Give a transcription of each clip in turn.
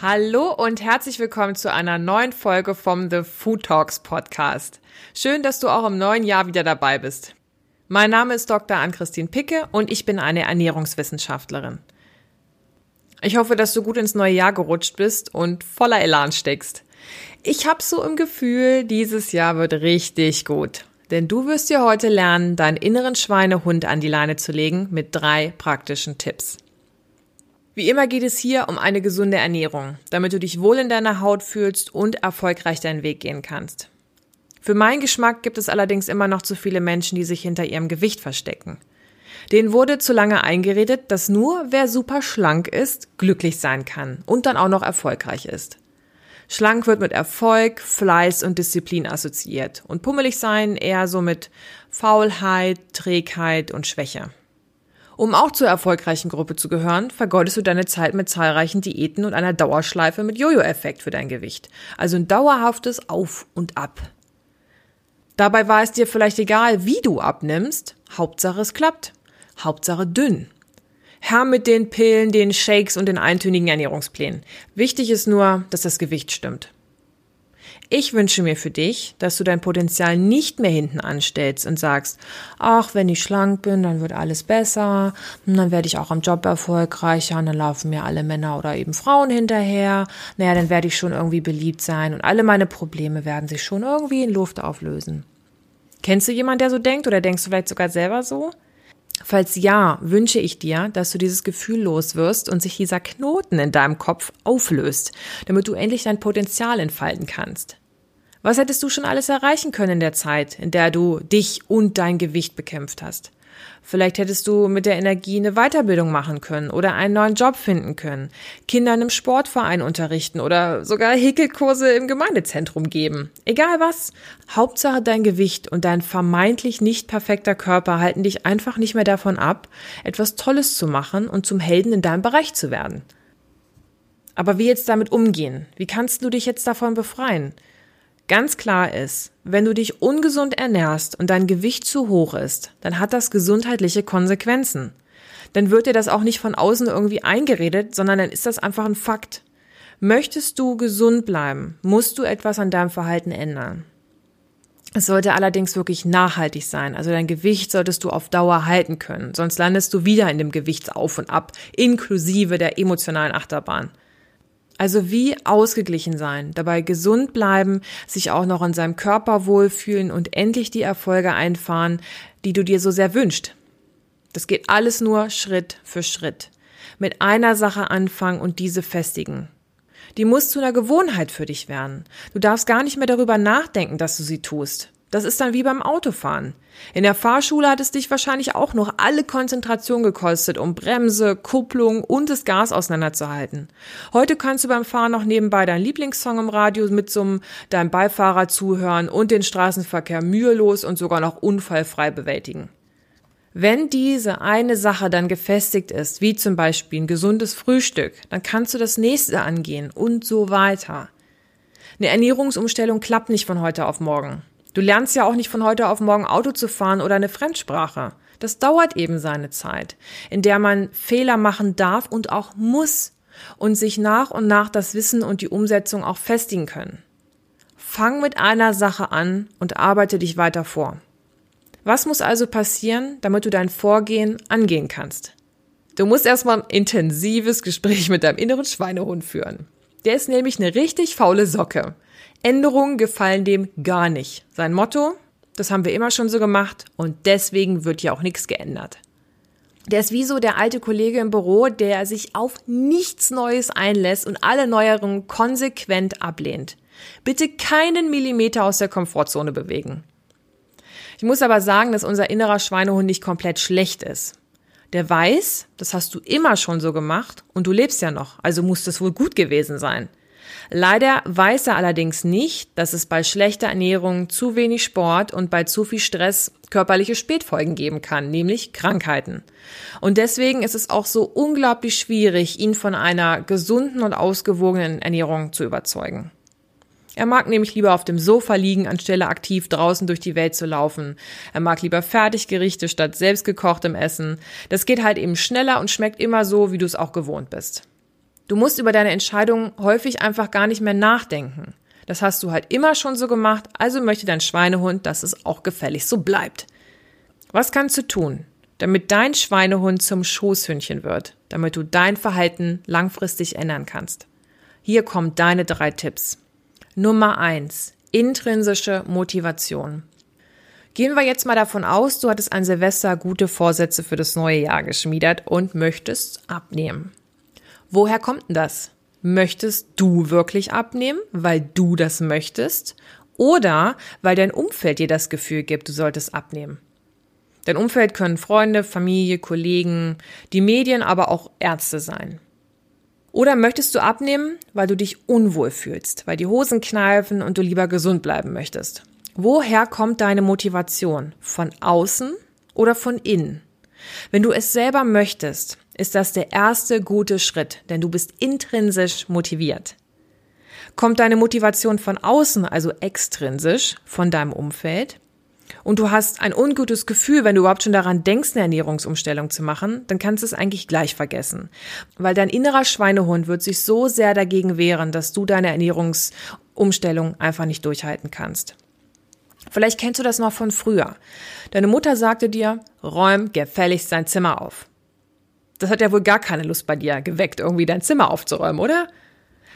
Hallo und herzlich willkommen zu einer neuen Folge vom The Food Talks Podcast. Schön, dass du auch im neuen Jahr wieder dabei bist. Mein Name ist Dr. Ann-Christine Picke und ich bin eine Ernährungswissenschaftlerin. Ich hoffe, dass du gut ins neue Jahr gerutscht bist und voller Elan steckst. Ich habe so im Gefühl, dieses Jahr wird richtig gut. Denn du wirst dir heute lernen, deinen inneren Schweinehund an die Leine zu legen mit drei praktischen Tipps. Wie immer geht es hier um eine gesunde Ernährung, damit du dich wohl in deiner Haut fühlst und erfolgreich deinen Weg gehen kannst. Für meinen Geschmack gibt es allerdings immer noch zu viele Menschen, die sich hinter ihrem Gewicht verstecken. Denen wurde zu lange eingeredet, dass nur wer super schlank ist, glücklich sein kann und dann auch noch erfolgreich ist. Schlank wird mit Erfolg, Fleiß und Disziplin assoziiert und pummelig sein eher so mit Faulheit, Trägheit und Schwäche. Um auch zur erfolgreichen Gruppe zu gehören, vergeudest du deine Zeit mit zahlreichen Diäten und einer Dauerschleife mit Jojo-Effekt für dein Gewicht. Also ein dauerhaftes Auf und Ab. Dabei war es dir vielleicht egal, wie du abnimmst. Hauptsache es klappt. Hauptsache dünn. Herr mit den Pillen, den Shakes und den eintönigen Ernährungsplänen. Wichtig ist nur, dass das Gewicht stimmt. Ich wünsche mir für dich, dass du dein Potenzial nicht mehr hinten anstellst und sagst, ach, wenn ich schlank bin, dann wird alles besser, und dann werde ich auch am Job erfolgreicher und dann laufen mir alle Männer oder eben Frauen hinterher. Naja, dann werde ich schon irgendwie beliebt sein und alle meine Probleme werden sich schon irgendwie in Luft auflösen. Kennst du jemanden, der so denkt oder denkst du vielleicht sogar selber so? Falls ja, wünsche ich dir, dass du dieses Gefühl los wirst und sich dieser Knoten in deinem Kopf auflöst, damit du endlich dein Potenzial entfalten kannst. Was hättest du schon alles erreichen können in der Zeit, in der du dich und dein Gewicht bekämpft hast? Vielleicht hättest du mit der Energie eine Weiterbildung machen können oder einen neuen Job finden können, Kinder in einem Sportverein unterrichten oder sogar Häkelkurse im Gemeindezentrum geben. Egal was. Hauptsache dein Gewicht und dein vermeintlich nicht perfekter Körper halten dich einfach nicht mehr davon ab, etwas Tolles zu machen und zum Helden in deinem Bereich zu werden. Aber wie jetzt damit umgehen? Wie kannst du dich jetzt davon befreien? Ganz klar ist, wenn du dich ungesund ernährst und dein Gewicht zu hoch ist, dann hat das gesundheitliche Konsequenzen. Dann wird dir das auch nicht von außen irgendwie eingeredet, sondern dann ist das einfach ein Fakt. Möchtest du gesund bleiben, musst du etwas an deinem Verhalten ändern. Es sollte allerdings wirklich nachhaltig sein. Also dein Gewicht solltest du auf Dauer halten können. Sonst landest du wieder in dem Gewichtsauf und ab, inklusive der emotionalen Achterbahn. Also wie ausgeglichen sein, dabei gesund bleiben, sich auch noch in seinem Körper wohlfühlen und endlich die Erfolge einfahren, die du dir so sehr wünscht. Das geht alles nur Schritt für Schritt. Mit einer Sache anfangen und diese festigen. Die muss zu einer Gewohnheit für dich werden. Du darfst gar nicht mehr darüber nachdenken, dass du sie tust. Das ist dann wie beim Autofahren. In der Fahrschule hat es dich wahrscheinlich auch noch alle Konzentration gekostet, um Bremse, Kupplung und das Gas auseinanderzuhalten. Heute kannst du beim Fahren noch nebenbei deinen Lieblingssong im Radio mitsummen, deinem Beifahrer zuhören und den Straßenverkehr mühelos und sogar noch unfallfrei bewältigen. Wenn diese eine Sache dann gefestigt ist, wie zum Beispiel ein gesundes Frühstück, dann kannst du das nächste angehen und so weiter. Eine Ernährungsumstellung klappt nicht von heute auf morgen. Du lernst ja auch nicht von heute auf morgen Auto zu fahren oder eine Fremdsprache. Das dauert eben seine Zeit, in der man Fehler machen darf und auch muss und sich nach und nach das Wissen und die Umsetzung auch festigen können. Fang mit einer Sache an und arbeite dich weiter vor. Was muss also passieren, damit du dein Vorgehen angehen kannst? Du musst erstmal ein intensives Gespräch mit deinem inneren Schweinehund führen. Der ist nämlich eine richtig faule Socke. Änderungen gefallen dem gar nicht. Sein Motto, das haben wir immer schon so gemacht und deswegen wird ja auch nichts geändert. Der ist wie so der alte Kollege im Büro, der sich auf nichts Neues einlässt und alle Neuerungen konsequent ablehnt. Bitte keinen Millimeter aus der Komfortzone bewegen. Ich muss aber sagen, dass unser innerer Schweinehund nicht komplett schlecht ist. Der weiß, das hast du immer schon so gemacht und du lebst ja noch, also muss das wohl gut gewesen sein. Leider weiß er allerdings nicht, dass es bei schlechter Ernährung, zu wenig Sport und bei zu viel Stress körperliche Spätfolgen geben kann, nämlich Krankheiten. Und deswegen ist es auch so unglaublich schwierig, ihn von einer gesunden und ausgewogenen Ernährung zu überzeugen. Er mag nämlich lieber auf dem Sofa liegen, anstelle aktiv draußen durch die Welt zu laufen. Er mag lieber Fertiggerichte statt selbstgekochtem Essen. Das geht halt eben schneller und schmeckt immer so, wie du es auch gewohnt bist. Du musst über deine Entscheidung häufig einfach gar nicht mehr nachdenken. Das hast du halt immer schon so gemacht, also möchte dein Schweinehund, dass es auch gefällig so bleibt. Was kannst du tun, damit dein Schweinehund zum Schoßhündchen wird, damit du dein Verhalten langfristig ändern kannst? Hier kommen deine drei Tipps. Nummer eins: Intrinsische Motivation. Gehen wir jetzt mal davon aus, du hattest an Silvester gute Vorsätze für das neue Jahr geschmiedet und möchtest abnehmen. Woher kommt denn das? Möchtest du wirklich abnehmen, weil du das möchtest? Oder weil dein Umfeld dir das Gefühl gibt, du solltest abnehmen? Dein Umfeld können Freunde, Familie, Kollegen, die Medien, aber auch Ärzte sein. Oder möchtest du abnehmen, weil du dich unwohl fühlst, weil die Hosen kneifen und du lieber gesund bleiben möchtest? Woher kommt deine Motivation? Von außen oder von innen? Wenn du es selber möchtest, ist das der erste gute Schritt, denn du bist intrinsisch motiviert. Kommt deine Motivation von außen, also extrinsisch, von deinem Umfeld, und du hast ein ungutes Gefühl, wenn du überhaupt schon daran denkst, eine Ernährungsumstellung zu machen, dann kannst du es eigentlich gleich vergessen. Weil dein innerer Schweinehund wird sich so sehr dagegen wehren, dass du deine Ernährungsumstellung einfach nicht durchhalten kannst. Vielleicht kennst du das noch von früher. Deine Mutter sagte dir, räum gefälligst dein Zimmer auf. Das hat ja wohl gar keine Lust bei dir geweckt, irgendwie dein Zimmer aufzuräumen, oder?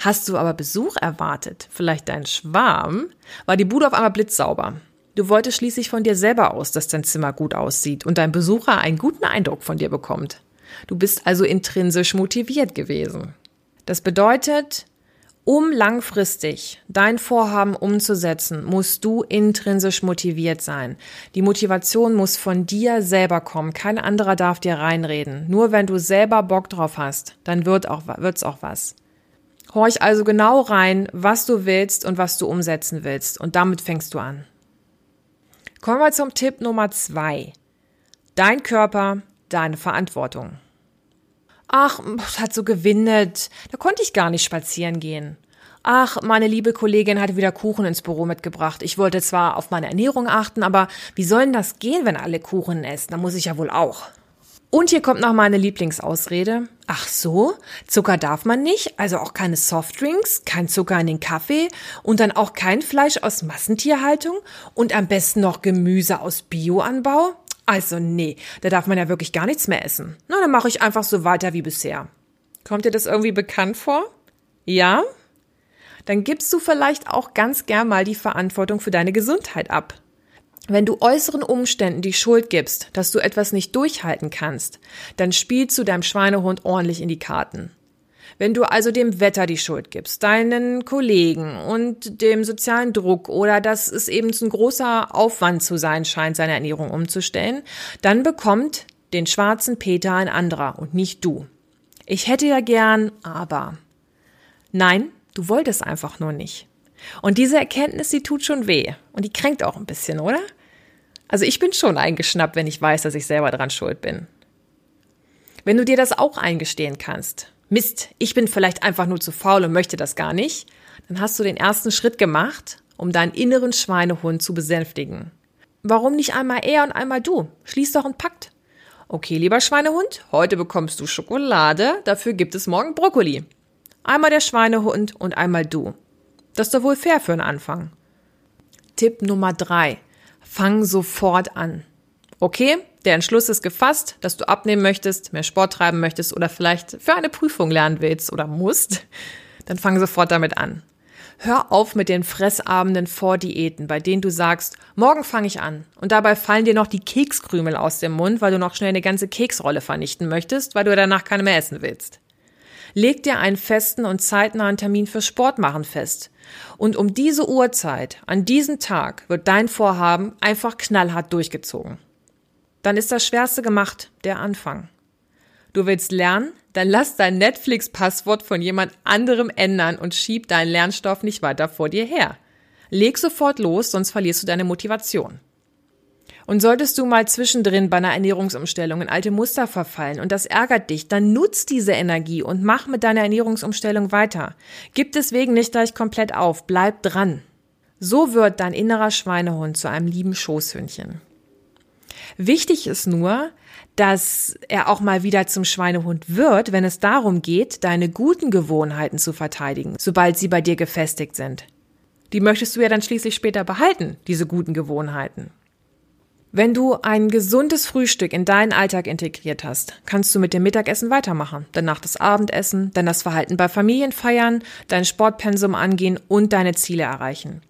Hast du aber Besuch erwartet, vielleicht dein Schwarm, war die Bude auf einmal blitzsauber. Du wolltest schließlich von dir selber aus, dass dein Zimmer gut aussieht und dein Besucher einen guten Eindruck von dir bekommt. Du bist also intrinsisch motiviert gewesen. Das bedeutet, um langfristig dein Vorhaben umzusetzen, musst du intrinsisch motiviert sein. Die Motivation muss von dir selber kommen. Kein anderer darf dir reinreden. Nur wenn du selber Bock drauf hast, dann wird auch, wird's auch was. Horch also genau rein, was du willst und was du umsetzen willst. Und damit fängst du an. Kommen wir zum Tipp Nummer zwei. Dein Körper, deine Verantwortung. Ach, hat so gewindet. Da konnte ich gar nicht spazieren gehen. Ach, meine liebe Kollegin hatte wieder Kuchen ins Büro mitgebracht. Ich wollte zwar auf meine Ernährung achten, aber wie soll denn das gehen, wenn alle Kuchen essen? Da muss ich ja wohl auch. Und hier kommt noch meine Lieblingsausrede. Ach so, Zucker darf man nicht, also auch keine Softdrinks, kein Zucker in den Kaffee und dann auch kein Fleisch aus Massentierhaltung und am besten noch Gemüse aus Bioanbau? Also nee, da darf man ja wirklich gar nichts mehr essen. Na, dann mache ich einfach so weiter wie bisher. Kommt dir das irgendwie bekannt vor? Ja? Dann gibst du vielleicht auch ganz gern mal die Verantwortung für deine Gesundheit ab. Wenn du äußeren Umständen die Schuld gibst, dass du etwas nicht durchhalten kannst, dann spielst du deinem Schweinehund ordentlich in die Karten. Wenn du also dem Wetter die Schuld gibst, deinen Kollegen und dem sozialen Druck oder dass es eben ein großer Aufwand zu sein scheint, seine Ernährung umzustellen, dann bekommt den schwarzen Peter ein anderer und nicht du. Ich hätte ja gern, aber. Nein, du wolltest einfach nur nicht. Und diese Erkenntnis, die tut schon weh. Und die kränkt auch ein bisschen, oder? Also ich bin schon eingeschnappt, wenn ich weiß, dass ich selber dran schuld bin. Wenn du dir das auch eingestehen kannst, Mist, ich bin vielleicht einfach nur zu faul und möchte das gar nicht, dann hast du den ersten Schritt gemacht, um deinen inneren Schweinehund zu besänftigen. Warum nicht einmal er und einmal du? Schließ doch einen Pakt. Okay, lieber Schweinehund, heute bekommst du Schokolade, dafür gibt es morgen Brokkoli. Einmal der Schweinehund und einmal du. Das ist doch wohl fair für einen Anfang. Tipp Nummer drei. Fang sofort an. Okay, der Entschluss ist gefasst, dass du abnehmen möchtest, mehr Sport treiben möchtest oder vielleicht für eine Prüfung lernen willst oder musst, dann fang sofort damit an. Hör auf mit den Fressabenden vor Diäten, bei denen du sagst, morgen fange ich an. Und dabei fallen dir noch die Kekskrümel aus dem Mund, weil du noch schnell eine ganze Keksrolle vernichten möchtest, weil du danach keine mehr essen willst. Leg dir einen festen und zeitnahen Termin für Sport machen fest. Und um diese Uhrzeit, an diesem Tag, wird dein Vorhaben einfach knallhart durchgezogen dann ist das Schwerste gemacht, der Anfang. Du willst lernen? Dann lass dein Netflix-Passwort von jemand anderem ändern und schieb deinen Lernstoff nicht weiter vor dir her. Leg sofort los, sonst verlierst du deine Motivation. Und solltest du mal zwischendrin bei einer Ernährungsumstellung in alte Muster verfallen und das ärgert dich, dann nutz diese Energie und mach mit deiner Ernährungsumstellung weiter. Gib deswegen nicht gleich komplett auf, bleib dran. So wird dein innerer Schweinehund zu einem lieben Schoßhündchen. Wichtig ist nur, dass er auch mal wieder zum Schweinehund wird, wenn es darum geht, deine guten Gewohnheiten zu verteidigen, sobald sie bei dir gefestigt sind. Die möchtest du ja dann schließlich später behalten, diese guten Gewohnheiten. Wenn du ein gesundes Frühstück in deinen Alltag integriert hast, kannst du mit dem Mittagessen weitermachen, danach das Abendessen, dann das Verhalten bei Familienfeiern, dein Sportpensum angehen und deine Ziele erreichen.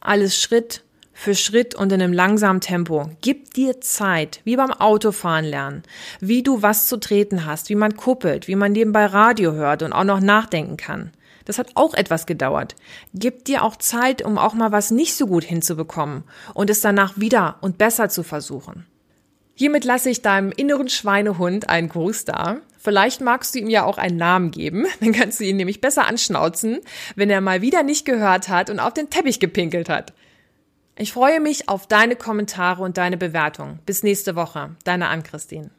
Alles Schritt für Schritt und in einem langsamen Tempo. Gib dir Zeit, wie beim Autofahren lernen, wie du was zu treten hast, wie man kuppelt, wie man nebenbei Radio hört und auch noch nachdenken kann. Das hat auch etwas gedauert. Gib dir auch Zeit, um auch mal was nicht so gut hinzubekommen und es danach wieder und besser zu versuchen. Hiermit lasse ich deinem inneren Schweinehund einen Gruß da. Vielleicht magst du ihm ja auch einen Namen geben, dann kannst du ihn nämlich besser anschnauzen, wenn er mal wieder nicht gehört hat und auf den Teppich gepinkelt hat. Ich freue mich auf deine Kommentare und deine Bewertung. Bis nächste Woche. Deine Ann-Christine.